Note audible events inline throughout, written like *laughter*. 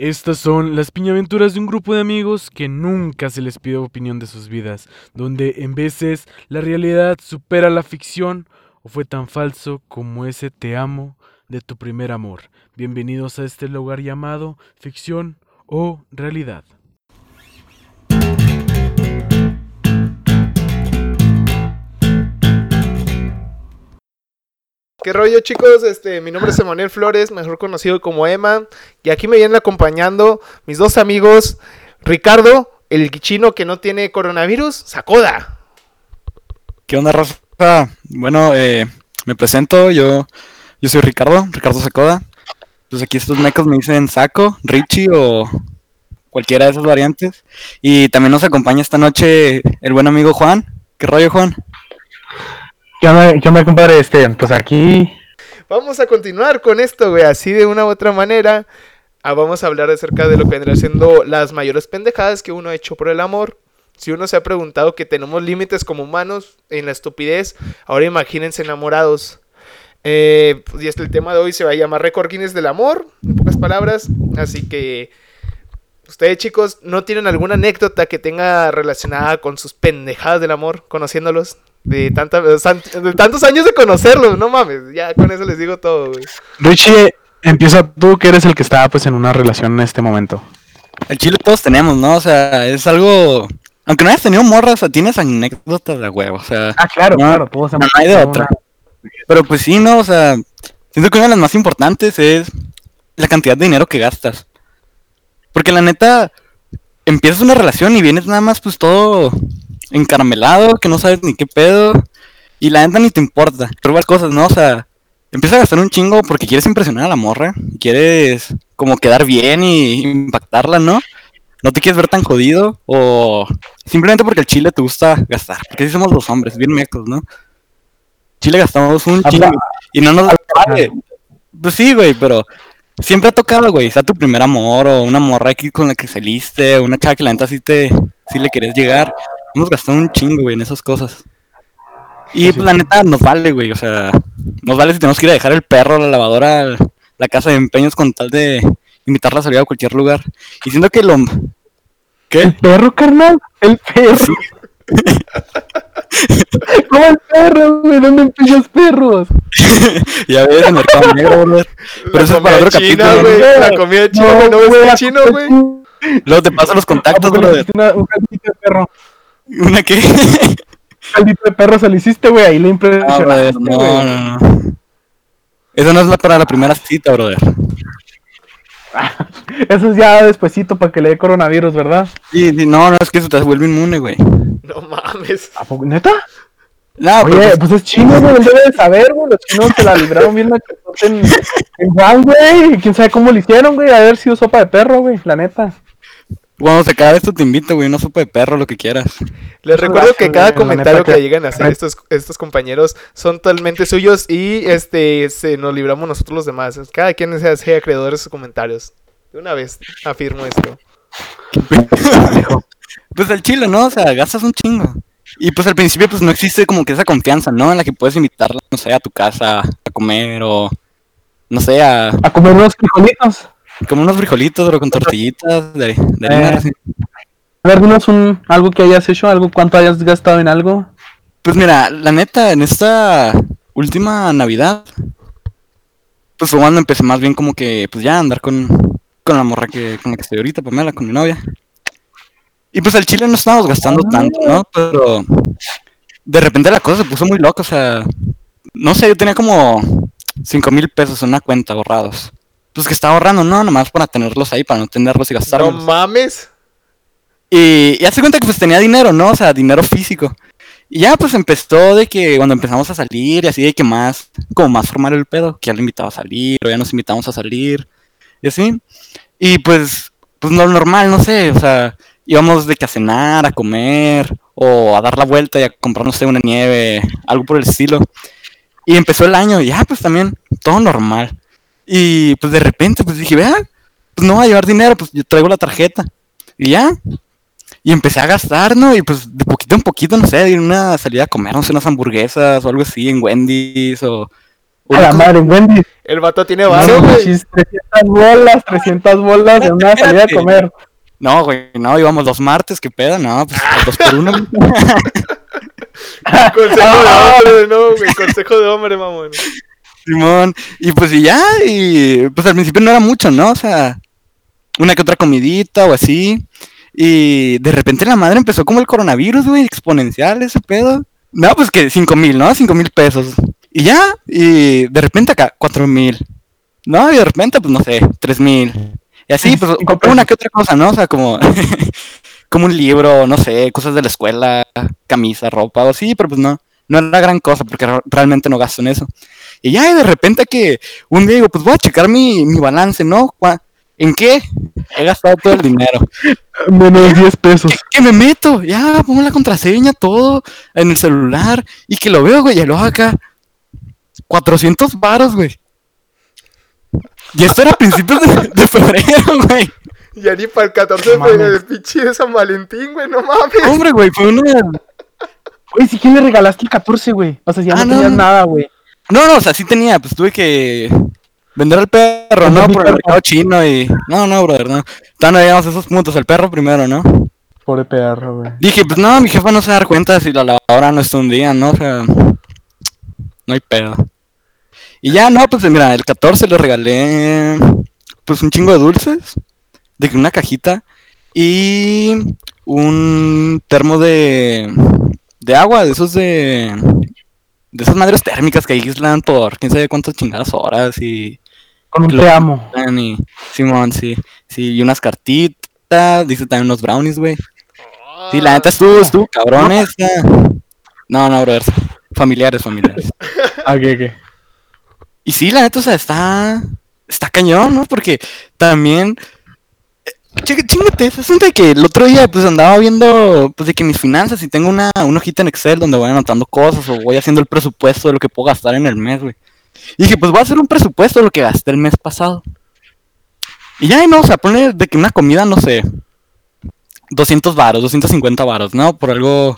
Estas son las piñaventuras de un grupo de amigos que nunca se les pide opinión de sus vidas, donde en veces la realidad supera la ficción o fue tan falso como ese te amo de tu primer amor. Bienvenidos a este lugar llamado ficción o realidad. ¿Qué rollo chicos? Este, mi nombre es Emanuel Flores, mejor conocido como Emma, y aquí me vienen acompañando mis dos amigos, Ricardo, el chino que no tiene coronavirus, Sacoda. ¿Qué onda, Rafa? Bueno, eh, me presento, yo, yo soy Ricardo, Ricardo Sacoda. Pues aquí estos mecos me dicen Saco, Richie o cualquiera de esas variantes. Y también nos acompaña esta noche el buen amigo Juan. ¿Qué rollo, Juan? ¿Qué onda, qué compadre? Este, pues aquí. Vamos a continuar con esto, güey, así de una u otra manera. Ah, vamos a hablar acerca de lo que vendrá siendo las mayores pendejadas que uno ha hecho por el amor. Si uno se ha preguntado que tenemos límites como humanos en la estupidez, ahora imagínense enamorados. Eh, pues, y este el tema de hoy se va a llamar Record Guinness del amor, en pocas palabras. Así que ustedes chicos, ¿no tienen alguna anécdota que tenga relacionada con sus pendejadas del amor, conociéndolos? De, tanta, de tantos años de conocerlos, no mames, ya con eso les digo todo, güey. Richie, empieza tú que eres el que está pues en una relación en este momento. El chile todos tenemos, ¿no? O sea, es algo... Aunque no hayas tenido morras, o sea, tienes anécdotas de huevo, o sea... Ah, claro, no, claro, todos no hay de otra. Pero pues sí, ¿no? O sea, siento que una de las más importantes es la cantidad de dinero que gastas. Porque la neta, empiezas una relación y vienes nada más pues todo encaramelado, que no sabes ni qué pedo. Y la neta ni te importa. Probar cosas, ¿no? O sea, empiezas a gastar un chingo porque quieres impresionar a la morra. Quieres como quedar bien y impactarla, ¿no? No te quieres ver tan jodido o simplemente porque el chile te gusta gastar. Porque así somos los hombres, bien mecos, ¿no? Chile gastamos un chingo y no nos vale. Pues sí, güey, pero siempre ha tocado, güey, sea tu primer amor o una morra aquí con la que saliste, una chava que la neta sí te, sí le querés llegar. Hemos gastado un chingo, güey, en esas cosas. Y pues la neta nos vale, güey, o sea, nos vale si tenemos que ir a dejar el perro, la lavadora, la casa de empeños con tal de invitarla a salir a cualquier lugar. Y siento que lo... ¿Qué? ¿El perro, carnal? El perro. *laughs* ¿Cómo el perro, güey? ¿Dónde empiezas perros? *laughs* ya ves, el mercado negro, güey. Pero eso es para otro china, capítulo. güey. ¿no? La comida china, güey. ¿No ves chino, güey? Luego te paso los contactos, ¿A poco le brother. un de perro. *laughs* ¿Una qué? *laughs* Caldito de perro se lo hiciste, güey. Ahí le No, impresionaste, brother, güey. no, no, no. Eso no es la para la primera cita, brother. *laughs* Eso es ya despuesito para que le dé coronavirus, ¿verdad? Sí, sí, no, no, es que eso te vuelve inmune, güey. No mames. ¿A poco? ¿Neta? No, Oye, pero pues es chino, güey, él debe de saber, güey. Los chinos se la libraron bien machotote en, en Juan, güey. Quién sabe cómo lo hicieron, güey. Haber sido sopa de perro, güey, la neta. Cuando se acabe esto te invito, güey, una sopa de perro, lo que quieras. Les recuerdo que cada comentario que- llegan a hacer estos, estos compañeros son totalmente suyos y este se nos libramos nosotros los demás. Cada quien se hace acreedor de sus comentarios. De una vez afirmo esto. *laughs* Pues el chile, ¿no? O sea, gastas un chingo. Y pues al principio pues no existe como que esa confianza, ¿no? En la que puedes invitarla, no sé, a tu casa a comer o, no sé, a A comer unos frijolitos. Como unos frijolitos o con tortillitas de, de harina, Eh. así. A ver, dinos un, algo que hayas hecho, algo, cuánto hayas gastado en algo. Pues mira, la neta, en esta última Navidad, pues fue cuando empecé más bien como que, pues ya andar con, con la morra que, con la que estoy ahorita, Pamela, con mi novia. Y pues al chile no estábamos gastando tanto, ¿no? Pero de repente la cosa se puso muy loca, o sea, no sé, yo tenía como cinco mil pesos en una cuenta ahorrados. Pues que estaba ahorrando, no, nomás para tenerlos ahí, para no tenerlos y No gastarlos. mames. Y, y hace cuenta que pues tenía dinero, ¿no? O sea, dinero físico. Y ya pues empezó de que cuando empezamos a salir y así de que más, como más formar el pedo, que ya lo invitaba a salir, o ya nos invitamos a salir, y así. Y pues, pues no normal, no sé, o sea, íbamos de que a cenar, a comer, o a dar la vuelta y a comprar, no sé, una nieve, algo por el estilo. Y empezó el año y ya pues también, todo normal. Y pues de repente pues dije, vea, pues no va a llevar dinero, pues yo traigo la tarjeta. Y ya, y empecé a gastar, ¿no? Y pues de poquito en poquito, no sé, de ir a una salida a comer, no sé, unas hamburguesas o algo así en Wendy's o, A la madre, Wendy. El vato tiene No, varo, güey. manches, 300 bolas, 300 bolas en una salida de comer. No, güey, no, íbamos los martes, qué pedo, no, pues al dos por uno. *laughs* Consejo de hombre, no, güey. Consejo de hombre, mamón. Simón, y pues y ya, y pues al principio no era mucho, ¿no? O sea, una que otra comidita o así. Y de repente la madre empezó como el coronavirus, güey, exponencial ese pedo. No, pues que cinco mil, ¿no? Cinco mil pesos. Y ya, y de repente acá, cuatro mil. No, y de repente, pues no sé, tres mil. Y así, pues compré una que otra cosa, ¿no? O sea, como, *laughs* como un libro, no sé, cosas de la escuela, camisa, ropa o así, pero pues no, no era gran cosa porque re- realmente no gasto en eso. Y ya, de repente que un día digo, pues voy a checar mi, mi balance, ¿no? ¿En qué? He gastado todo el dinero. *laughs* Menos 10 pesos. ¿Qué, qué me meto? Ya, pongo la contraseña, todo, en el celular, y que lo veo, güey, y luego acá, 400 varos, güey. Y esto era a principios de, de febrero, güey. Ya ni para el 14 de febrero, el pinche de San Valentín, güey, no mames. Hombre, güey, fue una... Güey, si quién le regalaste el 14, güey. O sea, si ya Ah, no, no. tenías nada, güey. No, no, o sea, sí tenía, pues tuve que vender al perro, ¿no? Por el mercado chino y... No, no, brother, no. Todavía no llegamos a esos puntos, el perro primero, ¿no? Pobre perro, güey. Dije, pues no, mi jefa no se va a dar cuenta si la lavadora no está un día, ¿no? O sea, no hay pedo. Y ya, no, pues mira, el 14 le regalé, pues un chingo de dulces, de que una cajita y un termo de, de agua, de esos de, de esas madres térmicas que aíslan por quién sabe cuántas chingadas horas y Con un te amo. y Simón, sí, sí, y unas cartitas, dice también unos brownies, güey. Sí, la neta estuvo, estuvo cabrón esta. No, no, brother. Familiares, familiares. *laughs* Ah, ¿qué, qué? Y sí, la neta, o sea, está. Está cañón, ¿no? Porque también. Ch- Chingate, es asunto de que el otro día, pues andaba viendo, pues de que mis finanzas y tengo una, una hojita en Excel donde voy anotando cosas o voy haciendo el presupuesto de lo que puedo gastar en el mes, güey. Y dije, pues voy a hacer un presupuesto de lo que gasté el mes pasado. Y ya, no, o sea, pone de que una comida, no sé, 200 varos, 250 varos, ¿no? Por algo,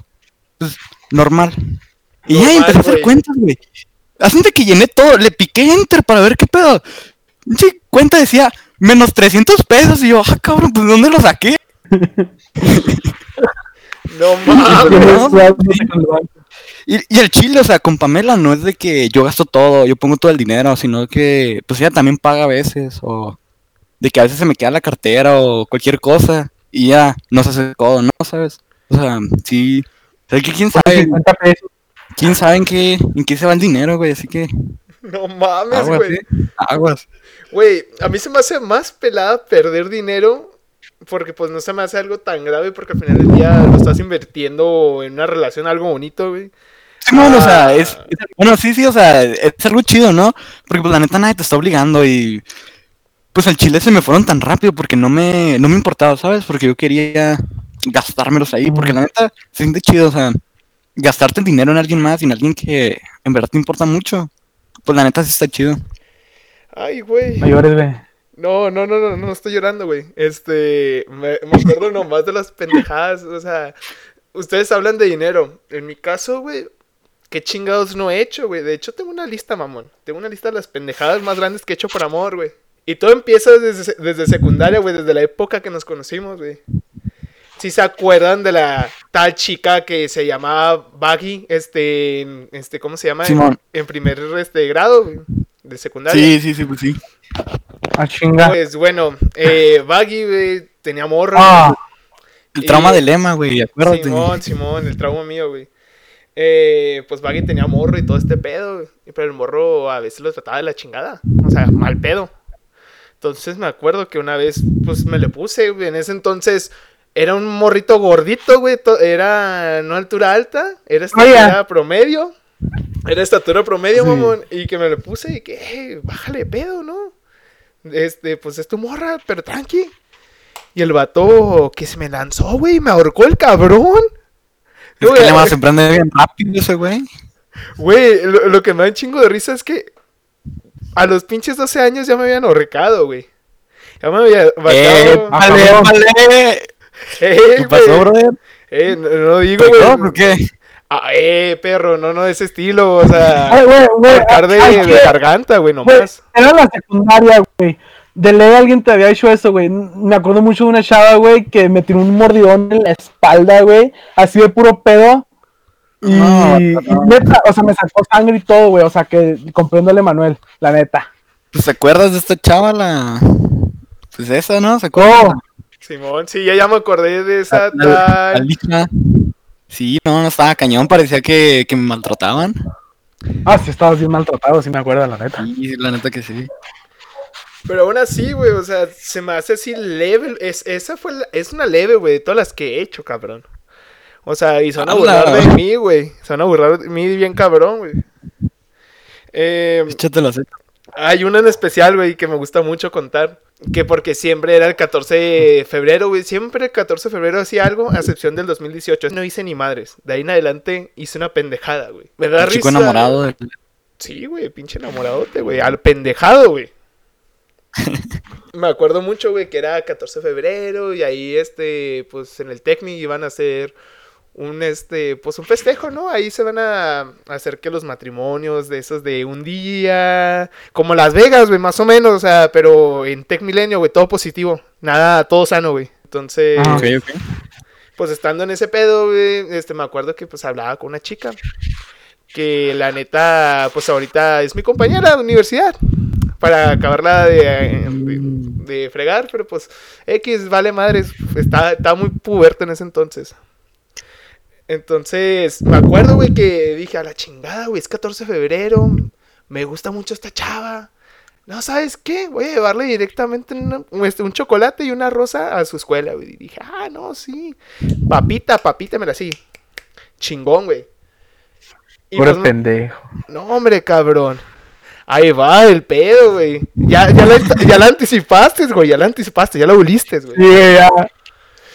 pues, normal. Y ya, y Normal, empecé a hacer cuentas, güey. De que llené todo, le piqué enter para ver qué pedo. Sí, cuenta decía menos 300 pesos y yo, ah, cabrón, pues ¿de dónde lo saqué? *laughs* No mames. banco. Y, y el chile, o sea, con Pamela no es de que yo gasto todo, yo pongo todo el dinero, sino que pues ella también paga a veces, o de que a veces se me queda la cartera o cualquier cosa y ya no se hace todo, ¿no? ¿Sabes? O sea, sí. O sea, que quién sabe, 50 pesos. quién sabe en qué, en qué se va el dinero, güey, así que No mames, aguas, güey. ¿eh? aguas. Güey, a mí se me hace más pelada perder dinero porque pues no se me hace algo tan grave porque al final del día lo estás invirtiendo en una relación algo bonito, güey. Sí, no, o sea, Ah. es, es- bueno, sí, sí, o sea, es algo chido, ¿no? Porque pues la neta nadie te está obligando y pues al chile se me fueron tan rápido porque no me, no me importaba, ¿sabes? Porque yo quería gastármelos ahí, porque la neta se siente chido, o sea, gastarte el dinero en alguien más y en alguien que en verdad te importa mucho, pues la neta sí está chido. Ay, güey. No llores, güey. No, no, no, no, no estoy llorando, güey. Este, me, me acuerdo nomás de las pendejadas, o sea, ustedes hablan de dinero. En mi caso, güey, qué chingados no he hecho, güey. De hecho, tengo una lista, mamón. Tengo una lista de las pendejadas más grandes que he hecho por amor, güey. Y todo empieza desde, desde secundaria, güey, desde la época que nos conocimos, güey. Si se acuerdan de la tal chica que se llamaba Baggy, este, en- este, ¿cómo se llama? En, Simón. en primer este, grado, de secundaria. Sí, sí, sí, pues sí. A chinga. Pues bueno, eh, Baggy, güey, tenía morro. Ah, El trauma Y- del lema, güey, acuérdate. Simón, Simón, el trauma mío, güey. Eh, pues Baggy tenía morro y todo este pedo, güey. Pero el morro a veces lo trataba de la chingada. O sea, mal pedo. Entonces me acuerdo que una vez, pues me le puse, güey. En ese entonces era un morrito gordito, güey. Era no altura alta, era estatura promedio. Era estatura promedio, Sí. mamón. Y que me le puse y que, "Eh, bájale pedo, ¿no? Este, pues es tu morra, pero tranqui. Y el vato que se me lanzó, güey, me ahorcó el cabrón. Es Güey, que se prende bien rápido ese, güey. Güey, lo, lo que me da un chingo de risa es que a los pinches 12 años ya me habían ahorcado, güey. Ya me había ¡Eh, ah, vale, vale! Eh, ¿Qué pasó, brother? Eh, no, no digo, ¿Pero güey. ¿Por qué? Ah, eh, perro, no, no, de ese estilo, o sea, Ay, güey, güey, de, ay, de ¿qué? garganta, güey, Güey, nomás. era la secundaria, güey. De ley alguien te había hecho eso, güey. Me acuerdo mucho de una chava, güey, que me tiró un mordidón en la espalda, güey. Así de puro pedo. Y, No, y no. neta, o sea, me sacó sangre y todo, güey. O sea, que compréndole Manuel, la neta. Pues, ¿te acuerdas de esta chava, la... Pues esa, ¿no? ¿Se acuerdan? Oh, Simón, sí, ya, ya me acordé de esa La- tal. la lija. Sí, no, no estaba cañón, parecía que, que me maltrataban. ah, sí, estabas bien maltratado, sí me acuerdo, la neta. Y la neta que sí. Pero aún así, güey, o sea, se me hace así leve. Es, esa fue la- es una leve, güey, de todas las que he hecho, cabrón. O sea, y se van a ¡Hala! burlar de mí, güey. Se van a burlar de mí bien cabrón, güey. Eh, Échatelo así. Hay una en especial, güey, que me gusta mucho contar. Que porque siempre era el 14 de febrero, güey. Siempre el 14 de febrero hacía algo, a excepción del 2018. No hice ni madres. De ahí en adelante hice una pendejada, güey. Me da El chico risa. enamorado de... Sí, güey, pinche enamoradote, güey. Al pendejado, güey. *laughs* Me acuerdo mucho, güey, que era 14 de febrero y ahí, este, pues en el Tecmi iban a hacer un, este, pues un festejo, ¿no? Ahí se van a hacer que los matrimonios de esos de un día, como Las Vegas, güey, más o menos, o sea, pero en Tec Milenio, güey, todo positivo, nada, todo sano, güey. Entonces, Ah, pues estando en ese pedo, güey, este, me acuerdo que pues hablaba con una chica que la neta, pues ahorita es mi compañera de universidad para acabarla de, de, de fregar, pero pues X vale madres, está, estaba muy puberto en ese entonces. Entonces, me acuerdo, güey, que dije, a la chingada, güey, es 14 de febrero, me gusta mucho esta chava. No, ¿sabes qué? Voy a llevarle directamente una- este, un chocolate y una rosa a su escuela, güey. Y dije, ah, no, sí. Papita, papita, me la sí. Chingón, güey. Pobre pues, pendejo. no, hombre, cabrón. Ahí va el pedo, güey. Ya, ya, la, ya la anticipaste, güey. Ya la anticipaste, ya la oliste, güey. Sí, ya.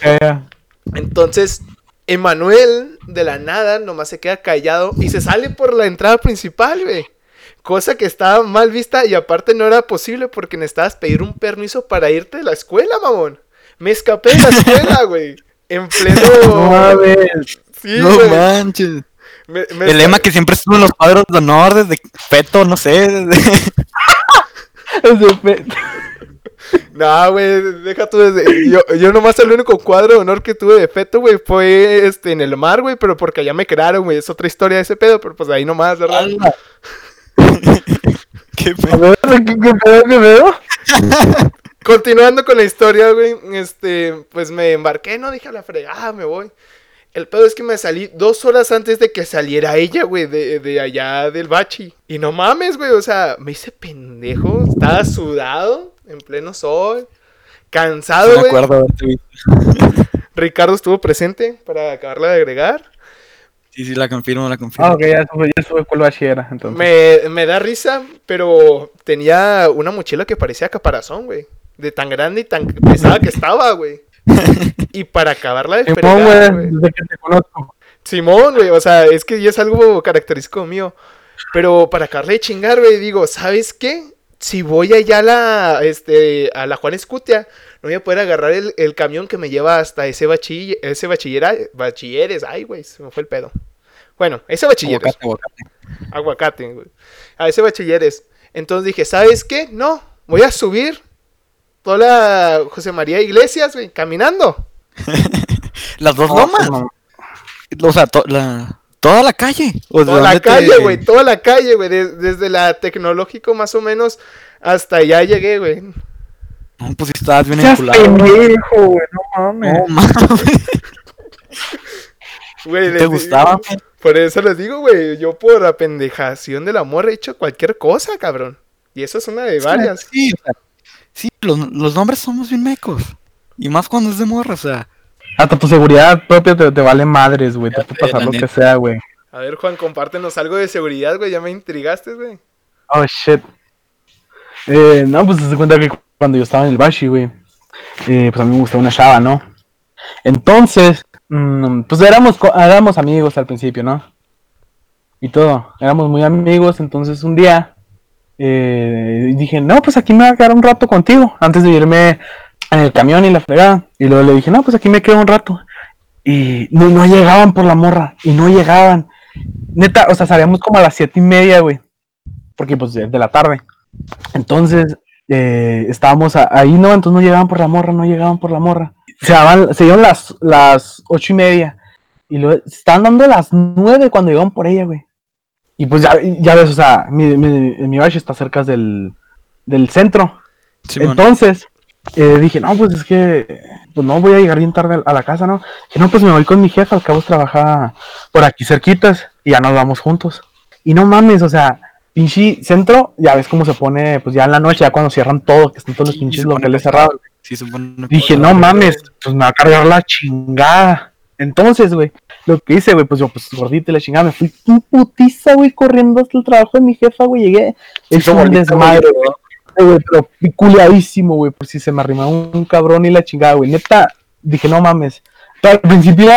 Ya, ya. Entonces, Emanuel, de la nada, nomás se queda callado y se sale por la entrada principal, güey. Cosa que estaba mal vista y aparte no era posible porque necesitabas pedir un permiso para irte de la escuela, mamón. Me escapé de la escuela, *laughs* güey. En pleno. No mames. Sí, no güey. manches. Me- me El lema que siempre estuvo en los cuadros de honor desde feto, no sé. desde- *laughs* Ese pe- *laughs* No, güey, deja tú desde... Yo, yo nomás el único cuadro de honor que tuve de feto, güey, fue este, en el mar, güey, pero porque allá me crearon, güey, es otra historia de ese pedo, pero pues ahí nomás, ¿verdad? *laughs* Qué A pe- ver, ¿qué, qué pedo, qué pedo? Continuando con la historia, güey, este, pues me embarqué, no dije a la fregada, me voy. El pedo es que me salí dos horas antes de que saliera ella, güey, de, de allá del bachi. Y no mames, güey, o sea, me hice pendejo, estaba sudado, en pleno sol, cansado, güey. acuerdo haberte visto. *laughs* Ricardo estuvo presente para acabarla de agregar. Sí, sí, la confirmo, la confirmo. Ah, ok, ya sube, ya sube cuál bachillera, entonces. Me, me da risa, pero tenía una mochila que parecía caparazón, güey. De tan grande y tan pesada que estaba, güey. Y para acabarla de Simón, fregar, güey, desde que te conozco. Simón, güey, o sea, es que ya es algo característico mío. Pero para acabarle de chingar, güey, digo, ¿sabes qué? Si voy allá a la, este, a la Juan Escutia, no voy a poder agarrar el, el camión que me lleva hasta ese bachiller, ese bachillera, bachilleres, ay, güey, se me fue el pedo. Bueno, ese bachilleres. Aguacate, aguacate. aguacate, güey. A ese bachilleres. Entonces dije, ¿sabes qué? No, voy a subir toda la José María Iglesias, güey, caminando. *laughs* Las dos lomas. no. O sea, to- la- toda la calle. ¿O de Toda la te- calle, güey, toda la calle, güey. de- desde la tecnológico más o menos hasta allá llegué, güey. No, pues estabas bien enculado. pendejo, güey, no mames. No mames. Güey, ¿Te gustaba? digo- por eso les digo, güey, yo por la pendejación del amor he hecho cualquier cosa, cabrón. Y eso es una de varias. Sí, o sea, sí los, los nombres somos bien mecos. Y más cuando es de morra, o sea. Hasta tu seguridad propia te, te vale madres, güey. Te puede pasar lo que sea, güey. A ver, Juan, compártenos algo de seguridad, güey. Ya me intrigaste, güey. Oh, shit. Eh, no, pues se cuenta que cuando yo estaba en el Bashi, güey, eh, pues a mí me gustaba una chava, ¿no? Entonces, mm, pues éramos, co- éramos amigos al principio, ¿no? Y todo, éramos muy amigos, entonces un día eh, dije, no, pues aquí me voy a quedar un rato contigo, antes de irme en el camión y la fregada. Y luego le dije, no, pues aquí me quedo un rato. Y no, no llegaban por la morra. Y no llegaban. Neta, o sea, salíamos como a las siete y media, güey. Porque pues de, de la tarde. Entonces, eh, estábamos ahí, ¿no? Entonces no llegaban por la morra, no llegaban por la morra. Se, daban, se dieron las, las ocho y media. Y luego estaban dando las nueve cuando llegaban por ella, güey. Y pues ya, ya ves, o sea, mi, mi, mi barrio está cerca del, del centro. Simón. Entonces, eh, dije, no, pues es que, pues no voy a llegar bien tarde a la casa, ¿no? Que no, pues me voy con mi jefa, al cabo trabaja por aquí cerquitas y ya nos vamos juntos. Y no mames, o sea, pinche centro, ya ves cómo se pone, pues ya en la noche, ya cuando cierran todo, que están todos los Sí, pinches locales pesado. cerrados. Sí, se pone- Dije, no mames, pues me va a cargar la chingada. Entonces, güey, lo que hice, güey, pues yo, pues gordito y la chingada, me fui un putiza, güey, corriendo hasta el trabajo de mi jefa, güey, llegué. Es Hizo un desmadre, güey. pero piculeadísimo, güey, por si se me arrimaba un, cabrón y la chingada, güey. Neta, dije, no mames. Pero al principio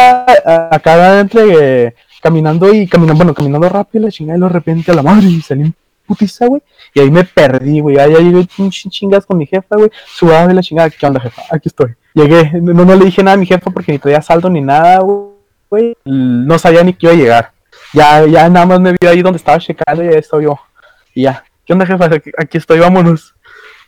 acá entre eh, caminando y caminando, bueno, caminando rápido la chingada y de repente a la madre y salí Y ahí me perdí, güey. Ahí llegué chingas con mi jefa, güey. Subaba de la chingada. ¿Qué onda, jefa? Aquí estoy. Llegué. No, no le dije nada a mi jefa porque ni traía saldo ni nada, güey. No sabía ni que iba a llegar. Ya, ya nada más me vio ahí donde estaba checando y ya estoy yo. Y ya. ¿Qué onda, jefa? Aquí, estoy, vámonos.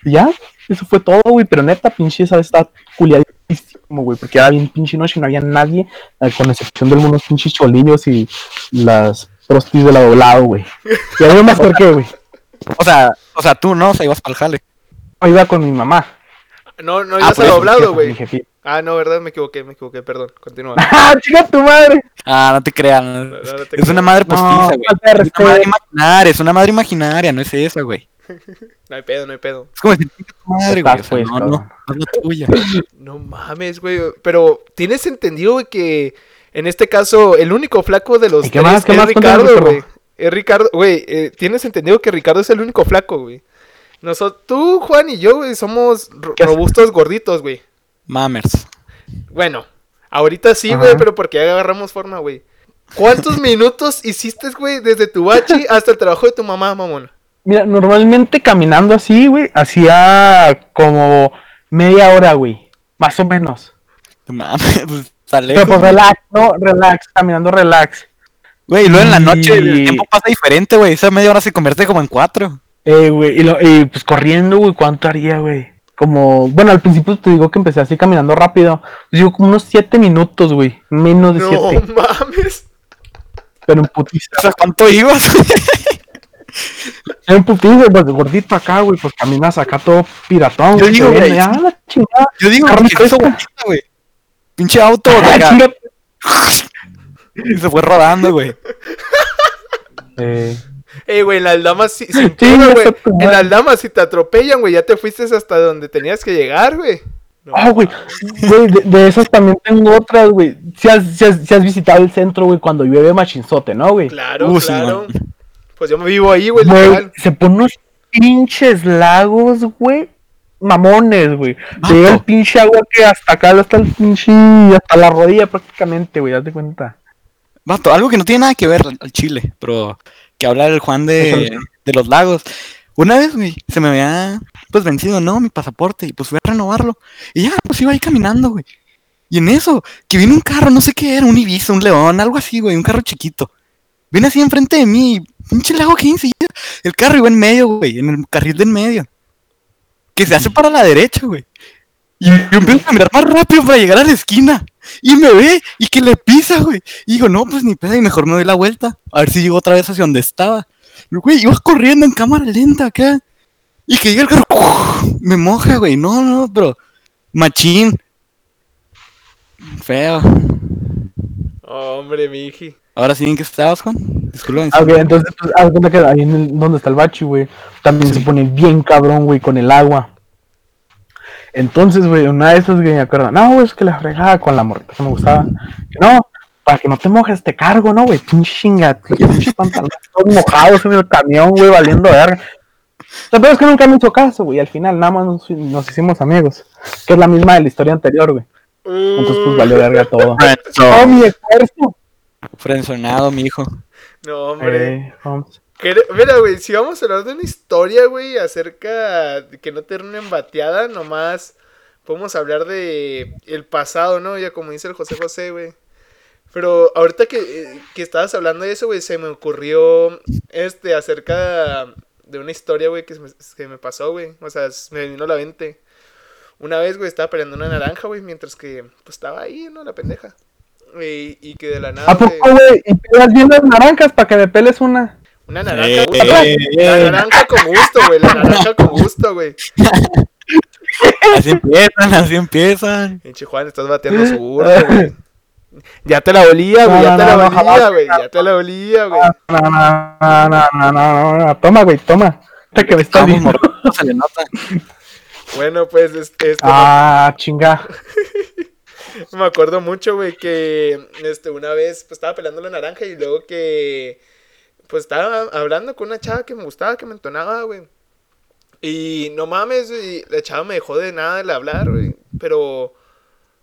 Y ya. Eso fue todo, güey. Pero neta, pinche esa estaba culiadísimo, güey. Porque era bien pinche noche y no había nadie. eh, Con excepción de algunos pinches cholillos y las prostis de la doblado, güey. Y ahí yo me acerqué, güey. O sea, o sea, tú no, o sea, ibas para el jale. Yo iba con mi mamá. No, no, Ah, ya se pues, doblado, güey. Ah, no, ¿verdad? Me equivoqué, me equivoqué, perdón. Continúa. *laughs* ¡Ah, chica tu madre! Ah, no te creas. No, no te es creas. una madre No, postiza, güey. es una madre imaginaria, es una madre imaginaria, no es esa, güey. *laughs* No hay pedo, no hay pedo. Es como decir, "Chinga tu madre, güey. O Estás, sea, pues, no, no, cabrón. no es la tuya. No mames, güey. Pero tienes entendido, güey, que en este caso el único flaco de los ¿Y qué tres más? ¿Qué es más? Ricardo, Ricardo. güey. Es Ricardo, güey. eh, tienes entendido que Ricardo es el único flaco, güey. Nosotros, tú, Juan y yo, güey, somos robustos gorditos, güey. Mamers. Bueno, ahorita sí, güey, pero porque ya agarramos forma, güey. ¿Cuántos *laughs* minutos hiciste, güey, desde tu bachi hasta el trabajo de tu mamá, mamón? Mira, normalmente caminando así, güey, hacía como media hora, güey. Más o menos. No Mames, *laughs* pues, está Pero pues relax, no, relax, caminando relax. Güey, y luego en la noche el Y- tiempo pasa diferente, güey. Esa media hora se convierte como en cuatro. Eh, güey, y, lo- y, pues corriendo, güey, ¿cuánto haría, güey? Como, bueno, al principio te digo que empecé así caminando rápido. Pues digo, como unos siete minutos, güey. Menos de No siete. mames. Pero en putiza. O sea, ¿cuánto ibas? En putiza, pues gordito acá, güey, pues caminas acá todo piratón, Yo digo, güey, ah, la chingada. Yo digo, fresca. bolita, güey. Pinche auto, Ah, acá, chinga. y *laughs* se fue rodando, güey. Eh, Eh, güey, en las damas, si, sin Sí, güey. En las damas, si te atropellan, güey, ya te fuiste hasta donde tenías que llegar, güey. No, Ah, güey, güey, de, de esas también tengo otras, güey. Si has, si, has, si has visitado el centro, güey, cuando llueve machinzote, ¿no, güey? Claro, Uh, claro. Pues yo me vivo ahí, güey, se ponen unos pinches lagos, güey. Mamones, güey. Llega el pinche agua que hasta acá, hasta el pinche, hasta la rodilla prácticamente, güey, date cuenta. Vato, algo que no tiene nada que ver al Chile, pero que habla el Juan de, de los lagos. Una vez, güey, se me había pues vencido, ¿no? Mi pasaporte, y pues fui a renovarlo. Y ya, pues iba ahí caminando, güey. Y en eso, que viene un carro, no sé qué era, un Ibiza, un León, algo así, güey, un carro chiquito. Viene así enfrente de mí, pinche lago que enseguida. El carro iba en medio, güey, en el carril de en medio. Que se hace para la derecha, güey. Y yo empiezo a mirar más rápido para llegar a la esquina. Y me ve y que le pisa, güey. Y digo, no, pues ni pedo, y mejor me doy la vuelta. A ver si llego otra vez hacia donde estaba. Pero, Güey, iba corriendo en cámara lenta acá. Y que llega el carro, me moja, güey. No, no, pero machín. Feo. Hombre, mi hiji. Ahora sí, ¿en qué estabas, Juan? Disculpa. Ah, ok, entonces, pues, haz cuenta que ahí en el, donde está el bachi, güey, también se pone bien cabrón, güey, con el agua. Entonces, güey, una de esas, güey, me acuerdo, no, güey, es que la fregaba con la morrita que me gustaba. No, para que no te mojes, te cargo, ¿no, güey? Pinche chinga, pinches *laughs* pantalones todos mojados en el camión, güey, valiendo verga. Lo peor es que nunca me hizo caso, güey, al final nada más nos, nos hicimos amigos. Que es la misma de la historia anterior, güey. Entonces, pues, valió verga todo. Todo mi esfuerzo. Frenzonado, mi hijo. *laughs* No, hombre. Eh, Mira, güey, si vamos a hablar de una historia, güey, acerca de que no terminen bateada, nomás podemos hablar de el pasado, ¿no? Ya como dice el José José, güey. Pero ahorita que, eh, que estabas hablando de eso, güey, se me ocurrió este acerca de una historia, güey, que, se me- que me pasó, güey. O sea, me vino a la mente. Una vez, güey, estaba peleando una naranja, güey, mientras que pues estaba ahí, ¿no? La pendeja. Y, y que de la nada. ¿A poco, güey, güey? ¿Y pelas bien las naranjas para que me peles una? Una naranja, Eh, güey. eh, La eh. naranja con gusto, güey. La naranja con gusto, güey. Así empiezan, así empiezan. Pinche Juan, estás bateando su burro, *laughs* güey. Ya te la olía, güey. No, Ya no, te la olía, güey. Ya te la olía, güey. No, no, no, no, no, no, no, no. Toma, güey, toma. Hasta que me estás se le nota. Bueno, pues este, este, Ah, chinga. *laughs* *laughs* me acuerdo mucho, güey, que este, una vez pues, estaba pelando la naranja y luego que pues estaba hablando con una chava que me gustaba, que me entonaba, güey. Y no mames, güey, la chava me dejó de nada el hablar, güey. Pero,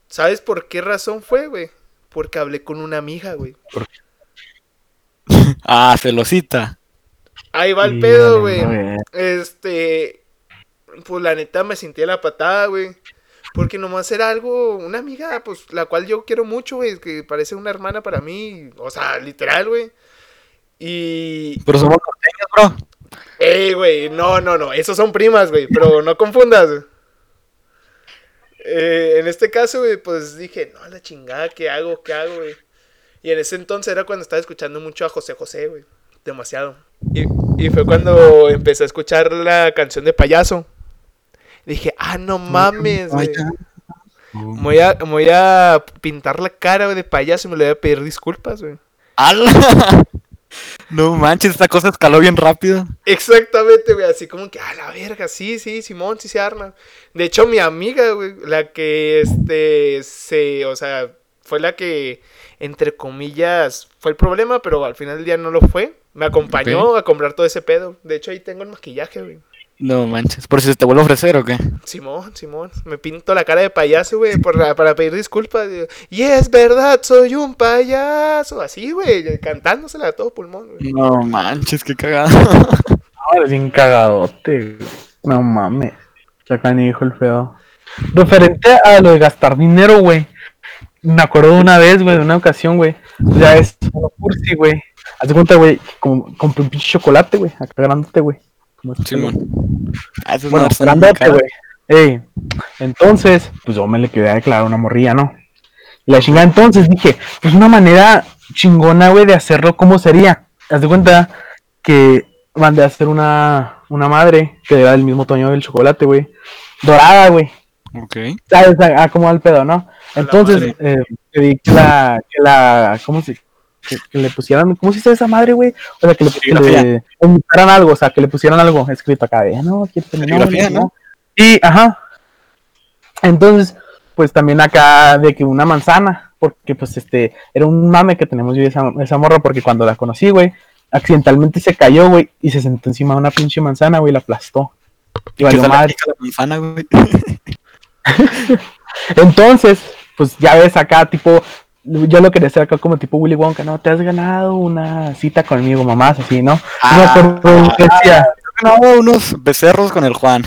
¿sabes por qué razón fue, güey? Porque hablé con una amiga, güey. *laughs* Ah, celosita. Ahí va el Sí, pedo, güey. no, Este, pues la neta me sentía la patada, güey. Porque nomás era algo, una amiga, pues, la cual yo quiero mucho, güey, que parece una hermana para mí, o sea, literal, güey. Y, Pero somos norteños, bro. ey, güey, no, no, no, esos son primas, güey, pero no confundas. Eh, en este caso, güey, pues dije, no, la chingada, ¿qué hago? ¿Qué hago, güey? Y en ese entonces era cuando estaba escuchando mucho a José José, güey, demasiado. Y, y fue cuando empecé a escuchar la canción de payaso. Ah, no mames, güey. Me Voy a, me voy a pintar la cara de payaso y me le voy a pedir disculpas, güey. ¡Hala! *laughs* No manches, esta cosa escaló bien rápido. Exactamente, güey, así como que, a la verga, sí, sí, Simón, sí se arma. De hecho, mi amiga, güey, la que, este, se, o sea, fue la que, entre comillas, fue el problema, pero al final del día no lo fue. Me acompañó a comprar todo ese pedo. De hecho, ahí tengo el maquillaje, güey. No manches. ¿Por si se te vuelve a ofrecer o qué? Simón, Simón, me pinto la cara de payaso, güey, para pedir disculpas. Y es verdad, soy un payaso. Así, güey, cantándosela a todo pulmón, güey. No manches, qué cagado. *laughs* Ahora es bien cagadote, güey. No mames. Ya dijo el feo. Referente a lo de gastar dinero, güey. Me acuerdo de una vez, güey, de una ocasión, güey. Ya es uno cursi, güey. Haz de cuenta, güey, compré un pinche chocolate, güey, acá grandote, güey. Como Simón. Ah, eso es Bueno, una razón grandote, güey. Ey, entonces, pues yo me le quedé a declarar una morrilla, ¿no? Y la chingada, entonces dije, pues una manera chingona, güey, de hacerlo, ¿cómo sería? Haz de cuenta que mandé a hacer una, una madre que era del mismo toño del chocolate, güey. Dorada, güey. Ok. ¿Sabes? Ah, cómo va el pedo, ¿no? Entonces, eh, pedí que la, que la, ¿cómo se, que, que le pusieran, ¿cómo se dice esa madre, güey? O sea, que le, que le algo, o sea, que le pusieran algo escrito acá, de, no, quiero tener Serigrafía, novio, ¿no? Y, ajá. Entonces, pues también acá de que una manzana, porque pues este, era un mame que tenemos yo esa, esa morra, porque cuando la conocí, güey, accidentalmente se cayó, güey, y se sentó encima de una pinche manzana, güey, y la aplastó. Y valió madre. la manzana, güey. *laughs* *laughs* Entonces, pues ya ves acá, tipo, yo lo quería hacer acá como tipo Willy Wonka, ¿no? Te has ganado una cita conmigo, mamás, así, ¿no? No me acuerdo qué decía. No, unos becerros con el Juan.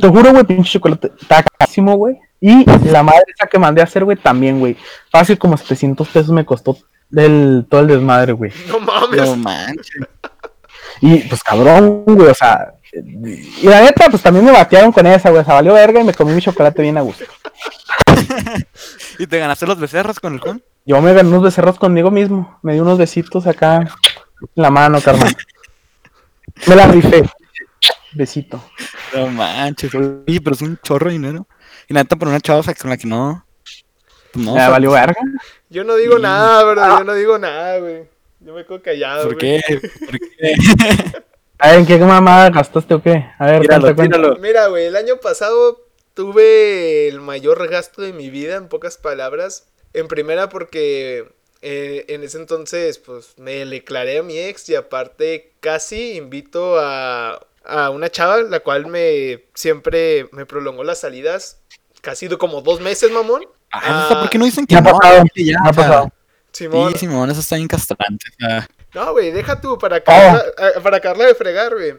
Te juro, güey, pinche chocolate, está carísimo, güey. Y la madre esa que mandé a hacer, güey, también, güey. Fácil como 700 pesos me costó del, todo el desmadre, güey. No mames. No manches. Y pues cabrón, güey, o sea. Y la neta, pues también me batearon con esa, güey. O sea, valió verga y me comí mi chocolate bien a gusto. *laughs* ¿Y te ganaste los becerros con el Juan? Yo me gané unos becerros conmigo mismo. Me di unos besitos acá en la mano, carnal. Me la rifé. Besito. No manches. Oye, pero es un chorro de dinero. Y la neta, por una chava con la que no. pues no, sea, valió verga. Yo no digo Sí. nada, bro. Yo no digo nada, güey. Yo me quedo callado, ¿Por güey. qué? *laughs* ¿Por qué? A ver, ¿en qué mamada gastaste o qué? A ver, cuenta, tíralo. Mira, güey, el año pasado tuve el mayor gasto de mi vida, en pocas palabras. En primera porque eh, en ese entonces, pues, me declaré a mi ex y aparte casi invito a, a una chava, la cual me siempre me prolongó las salidas. Casi como dos meses, mamón. Ah, sea, ¿por qué no dicen que no? pasado, Que ya, ha pasado. Simón. Sí, Simón, eso está bien castrante. o sea, No, güey, deja tú para acabarla, a- para acabarla de fregar, güey.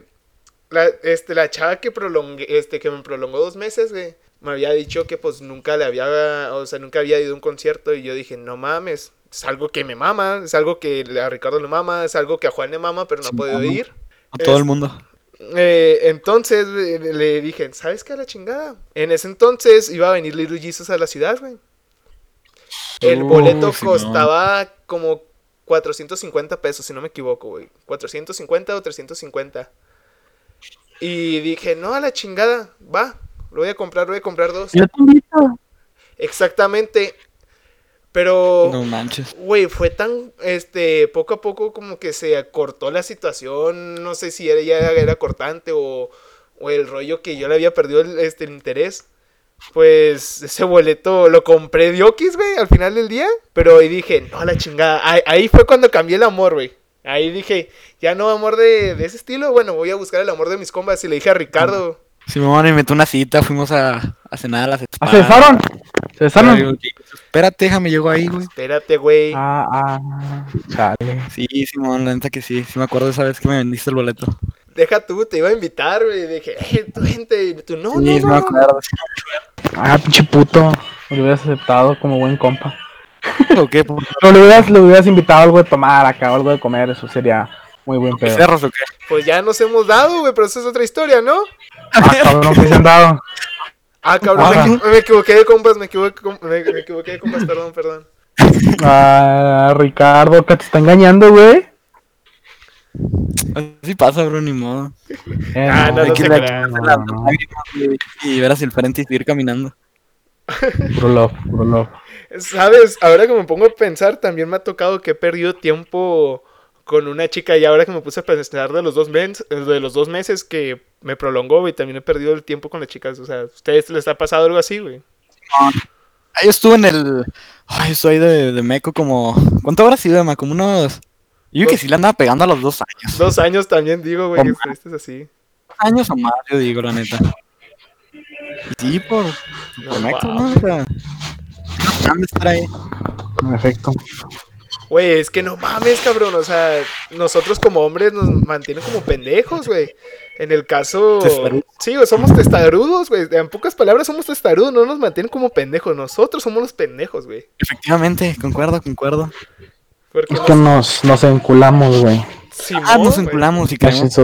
La, este, la chava que prolongué, este, que me prolongó dos meses, güey, me había dicho que pues nunca le había, o sea, nunca había ido a un concierto y yo dije, no mames, es algo que me mama, es algo que a Ricardo le mama, es algo que a Juan le mama, pero no ha podido mama. ir. A todo Es- el mundo. Eh, entonces le dije, ¿sabes qué a la chingada? En ese entonces iba a venir Little Jesus a la ciudad, güey. El boleto costaba como 450 pesos, si no me equivoco, güey. 450 o 350. Y dije, no, a la chingada, va, lo voy a comprar, voy a comprar dos. Yo te invito. Exactamente. Pero... No manches. Güey, fue tan, este, poco a poco como que se acortó la situación, no sé si era, ya era cortante o, o el rollo que yo le había perdido el, este, el interés. Pues ese boleto lo compré de Okis, güey, al final del día. Pero ahí dije, no, la chingada. Ahí, ahí fue cuando cambié el amor, güey. Ahí dije, ya no amor de, de ese estilo. Bueno, voy a buscar el amor de mis compas. Y le dije a Ricardo, Simón inventó una cita, fuimos a, a cenar a las Ah, ¿Se besaron? ¿Se besaron? Espérate, déjame, llego ahí, güey. espérate, güey. Ah, ah, chale. Sí, Simón, la neta que sí. Sí me acuerdo esa vez que me vendiste el boleto. Deja tú, te iba a invitar, güey. Dije, eh, tu gente. Y tú, no, sí, no, sí no, me no". acuerdo. Ah, pinche puto. Me lo hubieras aceptado como buen compa. ¿O qué? ¿Por Pero le hubieras, le hubieras invitado algo de tomar acá, o algo de comer, eso sería muy buen pedo. cerros o qué? Pues ya nos hemos dado, güey, pero eso es otra historia, ¿no? Ah, cabrón, que se han dado. Ah, cabrón, me, me equivoqué de compas, me equivoqué, me, me equivoqué de compas, perdón, perdón. Ah, Ricardo, que te está engañando, güey. Así pasa, bro, ni modo. Eh, Ah, no, no que te ir a creas. no, no. y ver hacia el frente y seguir caminando. Puro love, puro love. Sabes, ahora que me pongo a pensar, también me ha tocado que he perdido tiempo con una chica y ahora que me puse a pensar de los dos, meses, de los dos meses que me prolongó, güey, también he perdido el tiempo con las chicas. O sea, ¿a ustedes les ha pasado algo así, güey? Yo estuve en el. Ay, soy de, de Meco como. ¿Cuánto habrá sido, Emma? Como unos. Yo que sí le andaba pegando a los dos años. Dos años también digo, güey, que estuviste así. Dos años o más, yo digo, la neta. Sí, por. No, por Meco. ¿no? O sea. De estar ahí. En efecto. Güey, es que no mames, cabrón. O sea, nosotros como hombres nos mantienen como pendejos, güey. En el caso. Testarudos. Sí, güey, somos testarudos, güey. En pocas palabras, somos testarudos. No nos mantienen como pendejos. Nosotros somos los pendejos, güey. Efectivamente, concuerdo, concuerdo. Es que nos, nos enculamos, güey. Ah, nos enculamos y caemos.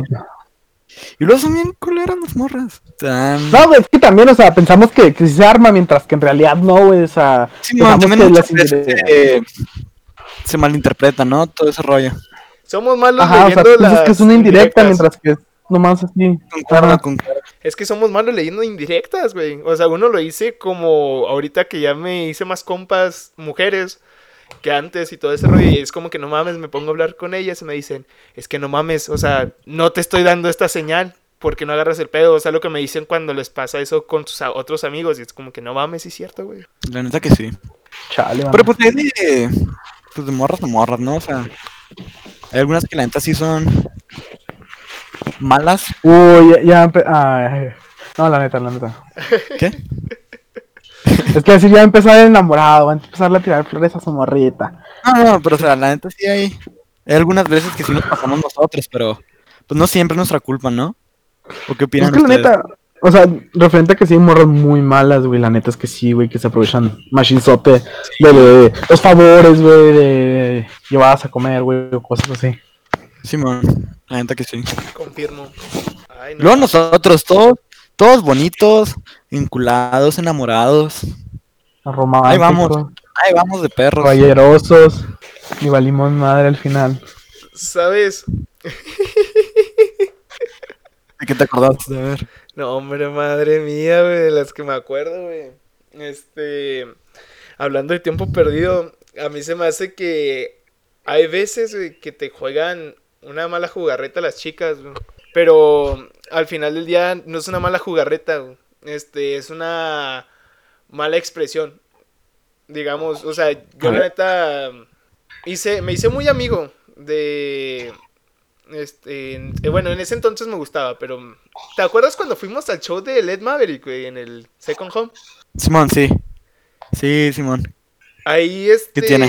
Y luego son bien culeras las morras. Tan... No, güey, es que también, o sea, pensamos que, se arma, mientras que en realidad no, güey, o sea, Sí, pensamos también que las eh, se malinterpreta, ¿no? Todo ese rollo. Somos malos Ajá, o sea, leyendo piensas las que es una indirecta, indirectas. mientras que es nomás así. Concuerdo. Es que somos malos leyendo indirectas, güey. O sea, uno lo hice como ahorita que ya me hice más compas mujeres que antes y todo ese rollo. Y es como que no mames, me pongo a hablar con ellas y me dicen, es que no mames, o sea, no te estoy dando esta señal porque no agarras el pedo. O sea, lo que me dicen cuando les pasa eso con sus a- otros amigos. Y es como que no mames, sí es cierto, güey. La neta que sí. Chale, Pero pues es de, pues de morras a morras, ¿no? O sea, hay algunas que la neta sí son malas. Uy, ya, ya ay, No, la neta, la neta. ¿Qué? Es que así ya empezar enamorado, va a empezarle a tirar flores a su morrita. No, no, pero o sea, la neta sí hay, hay algunas veces que sí nos pasamos nosotros, pero pues no siempre es nuestra culpa, ¿no? ¿O qué Es opinan que la neta, o sea, referente a que sí hay morras muy malas, güey, la neta es que sí, güey, que se aprovechan machinzote de, de los favores, güey, de llevadas a comer, güey, o cosas así. Simón, la neta que sí. Confirmo. Ay, no. Luego nosotros, todos, todos bonitos, vinculados, enamorados. Románticos, Ahí vamos. Ahí vamos de perros. caballerosos, y valimos madre al final. ¿Sabes? ¿De qué te acordaste de ver? No, hombre, madre mía, güey, de las que me acuerdo, güey. Este, hablando de tiempo perdido, a mí se me hace que hay veces, güey, que te juegan una mala jugarreta las chicas, güey. Pero al final del día no es una mala jugarreta, güey. Este, es una mala expresión. Digamos, o sea, yo la neta hice, me hice muy amigo de este, en- eh, bueno, en ese entonces me gustaba, pero ¿te acuerdas cuando fuimos al show de Led Maverick, güey, en el Second Home? Simón, sí. Sí, Simón. Ahí este ¿Qué tiene?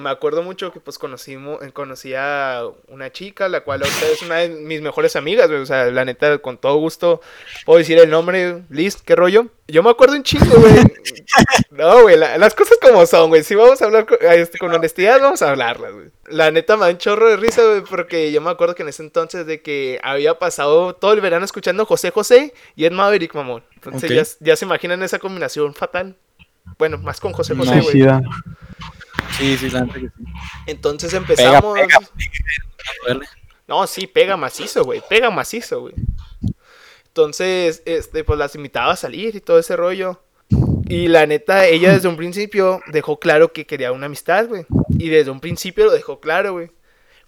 Me acuerdo mucho que pues conocimos, eh, conocí a una chica, la cual ahorita es una de mis mejores amigas, güey. O sea, la neta, con todo gusto, puedo decir el nombre, Liz, ¿qué rollo? Yo me acuerdo un chingo, güey. *laughs* No, güey, la- las cosas como son, güey. Si vamos a hablar con, este, con honestidad, vamos a hablarlas, güey. La neta me da un chorro de risa, güey, porque yo me acuerdo que en ese entonces de que había pasado todo el verano escuchando José José y Ed Maverick, mamón. Entonces ya, ya se imaginan esa combinación fatal. Bueno, más con José José, No, güey. Suicida. Sí, sí, la neta que sí. Entonces empezamos. pega, pega. No, sí, pega macizo, güey. Pega macizo, güey. Entonces, este, pues las invitaba a salir y todo ese rollo. Y la neta, ella desde un principio dejó claro que quería una amistad, güey. Y desde un principio lo dejó claro, güey.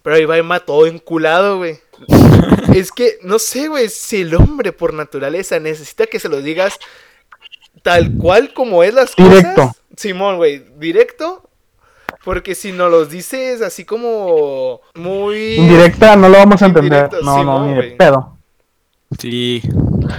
Pero ahí va Emma todo enculado, güey. *laughs* es que, no sé, güey, si el hombre por naturaleza necesita que se lo digas tal cual como es las Directo. cosas. Simón, güey, directo. Porque si no los dices así como muy... Indirecta no lo vamos a entender. Indirecto, No, no, ni de pedo. Sí.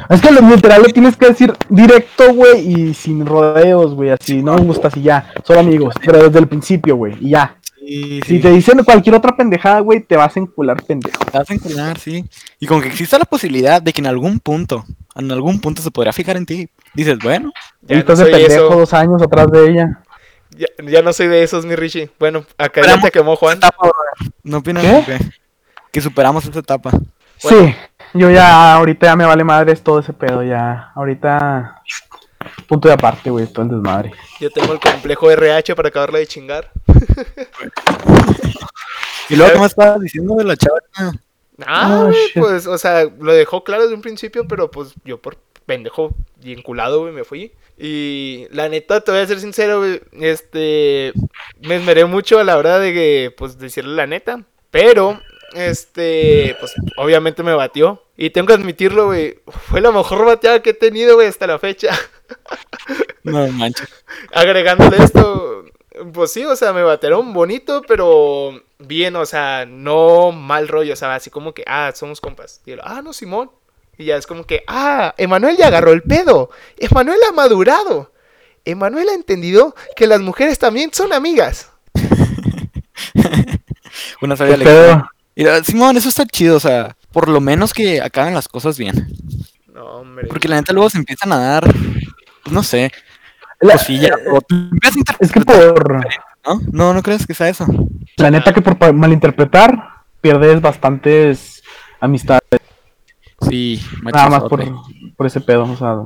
Es que lo literal lo tienes que decir directo, güey, y sin rodeos, güey, así, no me gustas y ya, son amigos, pero desde el principio, güey, y ya. Sí, Si sí. te dicen cualquier otra pendejada, güey, te vas a encular pendejo. Te vas a encular, sí. Y con que exista la posibilidad de que en algún punto, en algún punto se podría fijar en ti, dices, bueno, Ya y no estás de pendejo eso. dos años atrás de ella. Ya, ya no soy de esos, mi Richie. Bueno, acá ya te quemó Juan. etapa. ¿no opinas ¿Qué? que, que superamos esa etapa? Bueno. Sí, yo ya, ahorita ya me vale madres todo ese pedo, ya, ahorita, punto de aparte, güey, todo el desmadre. Yo tengo el complejo RH para acabarla de chingar. *laughs* Y luego, ¿qué me estabas diciendo de la chava? Ah, Oh, pues, o sea, lo dejó claro desde un principio, pero pues yo por pendejo y enculado, güey, me fui. Y la neta, te voy a ser sincero, güey, este, me esmeré mucho a la hora de que, pues, decirle la neta. Pero, este, pues, obviamente me batió. Y tengo que admitirlo, güey, fue la mejor bateada que he tenido, güey, hasta la fecha. *laughs* No manches. agregándole esto, pues sí, o sea, me bateron bonito, pero bien, o sea, no mal rollo, o sea, así como que, ah, somos compas. Y él, ah, no, Simón. Y ya es como que, ah, Emanuel ya agarró el pedo. Emanuel ha madurado. Emanuel ha entendido que las mujeres también son amigas. *laughs* Una sabia ¿Qué lección. Mira, Simón, eso está chido, o sea, por lo menos que acaben las cosas bien. No, hombre. Porque la neta luego se empiezan a dar, pues, no sé, La- cosillas, o tú empiezas a es que por, ¿no? No, no crees que sea eso. la neta que por malinterpretar, pierdes bastantes amistades. Sí, Nada más por, por ese pedo, o sea,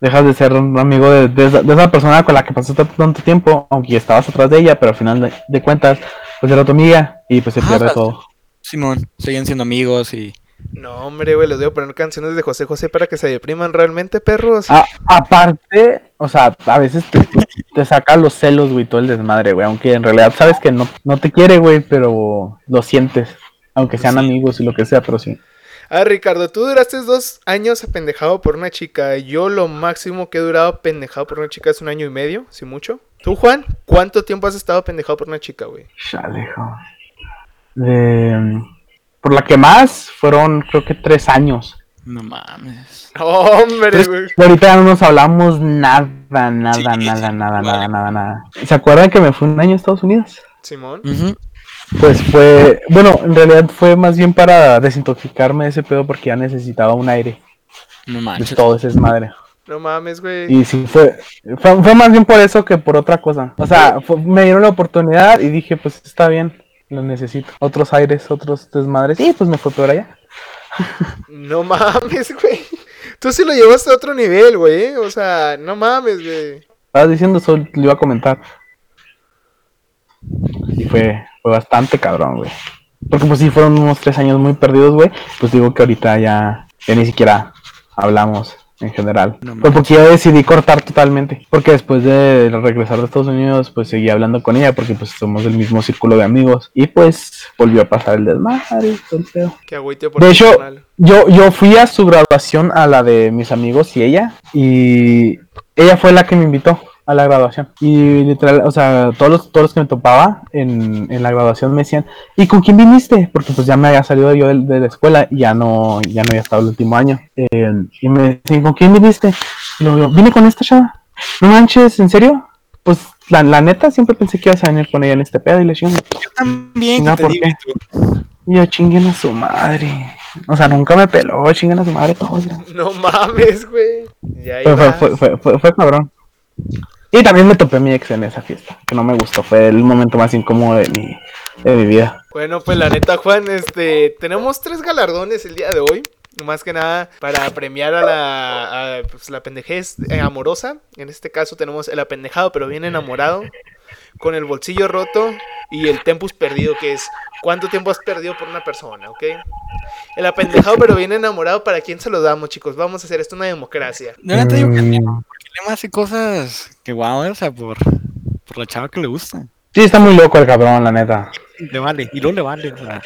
dejas de ser un amigo de, de esa, de esa persona con la que pasaste tanto tiempo, aunque estabas atrás de ella, pero al final de, de cuentas, pues era tu amiga y pues se Ah, pierde todo. Simón, siguen siendo amigos y... No, hombre, güey, les voy a poner canciones de José José para que se depriman realmente, perros. A- aparte, o sea, a veces te, te saca los celos, güey, todo el desmadre, güey, aunque en realidad sabes que no, no te quiere, güey, pero lo sientes, aunque sean Sí. amigos y lo que sea, pero sí. Ah, Ricardo, tú duraste dos años apendejado por una chica. Yo lo máximo que he durado apendejado por una chica es un año y medio, si mucho. ¿Tú, Juan? ¿Cuánto tiempo has estado apendejado por una chica, güey? Chalejo. De, por la que más fueron, creo que tres años. No mames. Hombre, güey. Ahorita ya no nos hablamos nada, nada, Sí, nada, sí, nada, nada, vale. nada, nada. ¿Se acuerdan que me fui un año a Estados Unidos? Simón. Ujú. Pues fue, bueno, en realidad fue más bien para desintoxicarme de ese pedo porque ya necesitaba un aire No de manches. todo ese desmadre. No mames, güey. Y sí, fue, fue, fue más bien por eso que por otra cosa. O sea, fue- me dieron la oportunidad y dije, pues está bien, lo necesito. Otros aires, otros desmadres. Y pues me fue por allá. No mames, güey. Tú sí lo llevaste a otro nivel, güey. O sea, no mames, güey. Estabas diciendo eso, lo iba a comentar. Y fue, fue bastante cabrón, güey. Porque pues sí, fueron unos tres años muy perdidos, güey. Pues digo que ahorita ya, ya ni siquiera hablamos en general. No Pues porque yo decidí cortar totalmente. Porque después de regresar de Estados Unidos, pues seguí hablando con ella. Porque pues somos del mismo círculo de amigos. Y pues volvió a pasar el desmadre. el. Que agüite por De hecho, canal. yo, yo fui a su graduación a la de mis amigos y ella, y ella fue la que me invitó a la graduación. Y literal, o sea, todos los, todos los que me topaba en, en la graduación me decían, ¿y con quién viniste? Porque pues ya me había salido yo de, de la escuela y ya no, ya no había estado el último año. Eh, y me decían, ¿con quién viniste? Y luego vine con esta chava. No manches, ¿en serio? Pues La, la neta, siempre pensé que ibas a venir con ella en este pedo y le dije, Yo también, te ¿por qué? y yo chinguen a su madre. O sea, nunca me peló, chinguen a su madre todos. *laughs* No mames, güey. Fue, fue, fue, fue- fue cabrón. Y también me topé a mi ex en esa fiesta, que no me gustó, fue el momento más incómodo de mi, de mi vida. Bueno, pues la neta, Juan, este, tenemos tres galardones el día de hoy. Más que nada para premiar a la, a, pues, la pendejez eh, amorosa. En este caso tenemos el apendejado, pero bien enamorado. Con el bolsillo roto y el tempus perdido, que es cuánto tiempo has perdido por una persona, ¿ok? El apendejado, pero bien enamorado, ¿para quién se lo damos, chicos? Vamos a hacer esto una democracia. Yo la neta digo que Mm, Lema hace cosas que guau, eh, o sea, por, por la chava que le gusta. Sí, está muy loco el cabrón, la neta. Le vale, y luego le vale, o sea,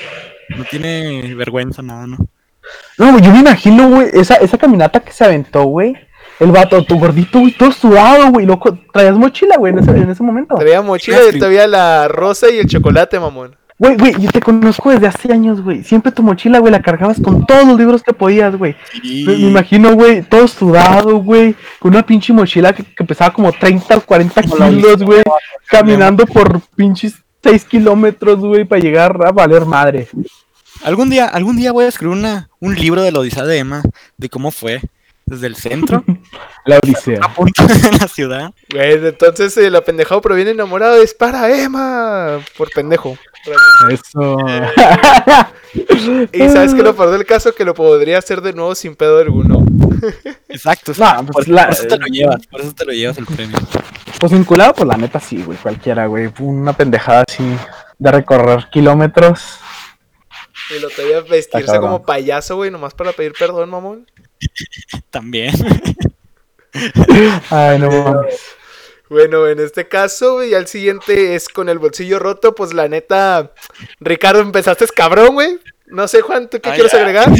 no tiene vergüenza, nada, ¿no? No, güey, yo me imagino, güey, esa, esa caminata que se aventó, güey. El vato, tu gordito, güey, todo sudado, güey. Loco, traías mochila, güey, en ese, en ese momento. Traía mochila y todavía la rosa y el chocolate, mamón. Güey, güey, yo te conozco desde hace años, güey. Siempre tu mochila, güey, la cargabas con todos los libros que podías, güey. Sí. Me, me imagino, güey, todo sudado, güey, con una pinche mochila que, que pesaba como 30 o 40 kilos, güey, caminando por pinches 6 kilómetros, güey, para llegar a valer madre. Algún día, algún día voy a escribir una, un libro de la Odisea de Emma, de cómo fue, desde el centro, *laughs* La odisea. a punto de la ciudad. Güey, entonces el apendejado pero bien enamorado es para Emma. Por pendejo. Eso. *laughs* Y sabes que lo peor del caso que lo podría hacer de nuevo sin pedo alguno. Exacto, No, por, pues por la- eso te lo llevas, por eso te lo llevas el premio. Pues vinculado, pues la neta sí, güey, cualquiera, güey. Una pendejada así de recorrer kilómetros. Y lo todavía vestirse cabrón. como payaso, güey, nomás para pedir perdón, mamón. *laughs* También. Ay, no mames. Bueno, en este caso, y al siguiente es con el bolsillo roto, pues la neta, Ricardo, empezaste cabrón, güey. No sé, Juan, ¿tú qué Ay, quieres agregar?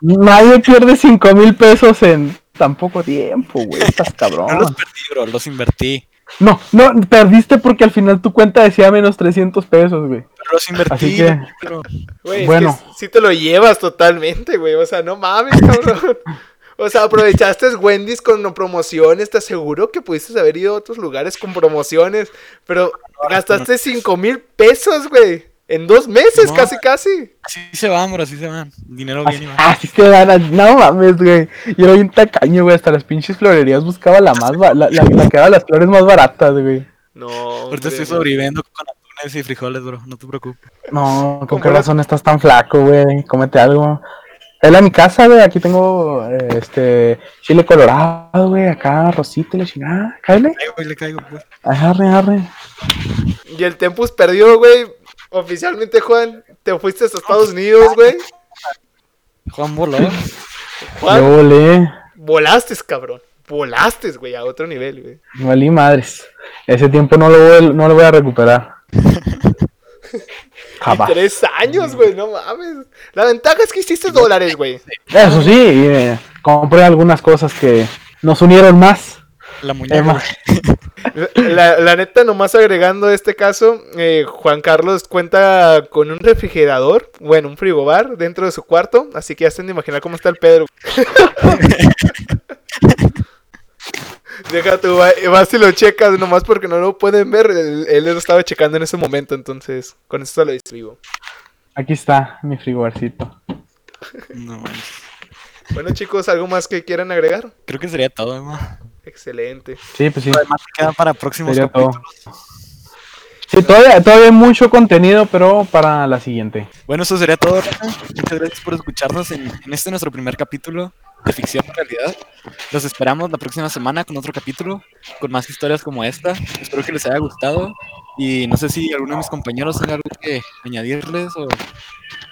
Nadie pierde cinco mil pesos en tan poco tiempo, güey. Estás No los cabrón. perdí, bro, los invertí. No, no, perdiste porque al final tu cuenta decía menos 300 pesos, güey. Pero los invertí. Así que- bro. Güey, Bueno. es que sí te lo llevas totalmente, güey. O sea, no mames, cabrón. O sea, aprovechaste Wendy's con promociones, te aseguro que pudiste haber ido a otros lugares con promociones, pero gastaste cinco mil pesos, güey. En dos meses, No. casi, casi. Así se van, bro, así se van. Dinero Así, bien así se dan, a- no mames, güey. Yo era bien tacaño, güey. Hasta las pinches florerías buscaba la más, la, la, la que daba las flores más baratas, güey. No. Ahorita estoy sobreviviendo con y frijoles, bro, no te preocupes. No, ¿con qué razón estás tan flaco, güey? Cómete algo. Él a mi casa, güey. Aquí tengo, eh, este, chile colorado, güey. Acá, rosita y la chingada. Y le caigo, pues. Arre, arre. Y el Tempus perdió, güey. Oficialmente, Juan, te fuiste a Estados Unidos, güey. Juan voló. Juan, Yo volé. volaste, cabrón. Volaste, güey, a otro nivel, güey. Valí madres. Ese tiempo no lo voy, no lo voy a recuperar. *laughs* Jamás. Tres años, güey, no mames. La ventaja es que hiciste dólares, güey. Eso sí, eh, compré algunas cosas que nos unieron más. La muñeca. *laughs* La neta, nomás agregando este caso, eh, Juan Carlos cuenta con un refrigerador, bueno, un frigobar dentro de su cuarto, así que ya se han de imaginar cómo está el Pedro. *laughs* Deja tú, va- vas y lo checas, nomás porque no lo pueden ver, él, él lo estaba checando en ese momento, entonces con esto lo distribuyo. Aquí está mi frigobarcito. No, manches. Bueno chicos, ¿algo más que quieran agregar? creo que sería todo, Emma. Excelente. Sí, pues sí. Además, queda para próximos Sería todo. Sí, todavía, todavía mucho contenido, pero para la siguiente. Bueno, eso sería todo. Muchas gracias por escucharnos en, en este nuestro primer capítulo de ficción en realidad. Los esperamos la próxima semana con otro capítulo, con más historias como esta. Espero que les haya gustado. Y no sé si alguno de mis compañeros tenga algo que añadirles o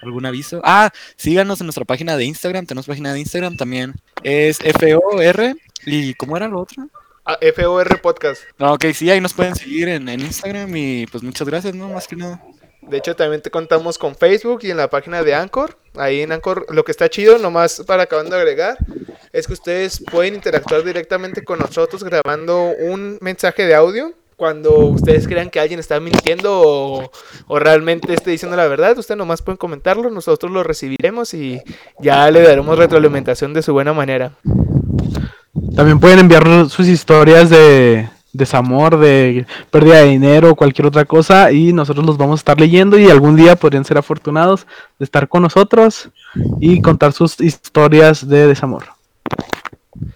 algún aviso. Ah, síganos en nuestra página de Instagram. Tenemos página de Instagram también. Es FOR. ¿Y cómo era lo otro? Ah, FOR Podcast. No, ok, sí, ahí nos pueden seguir en, en Instagram. Y pues muchas gracias, ¿no? Más que nada. De hecho, también te contamos con Facebook y en la página de Anchor. Ahí en Anchor, lo que está chido, nomás para acabando de agregar, es que ustedes pueden interactuar directamente con nosotros grabando un mensaje de audio. Cuando ustedes crean que alguien está mintiendo o, o realmente esté diciendo la verdad, ustedes nomás pueden comentarlo, nosotros lo recibiremos y ya le daremos retroalimentación de su buena manera. También pueden enviar sus historias de, desamor, de pérdida de dinero, cualquier otra cosa, y nosotros los vamos a estar leyendo y algún día podrían ser afortunados de estar con nosotros y contar sus historias de desamor.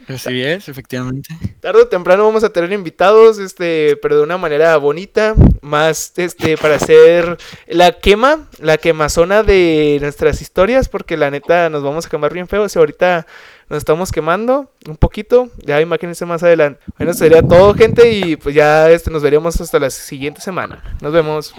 Así es, efectivamente. Tarde o temprano vamos a tener invitados, este, pero de una manera bonita, más este, para hacer la quema, la quemazona de nuestras historias, porque la neta nos vamos a quemar bien feo. Si ahorita nos estamos quemando un poquito, ya imagínense más adelante. Bueno, sería todo, gente, y pues ya este, nos veremos hasta la siguiente semana. Nos vemos.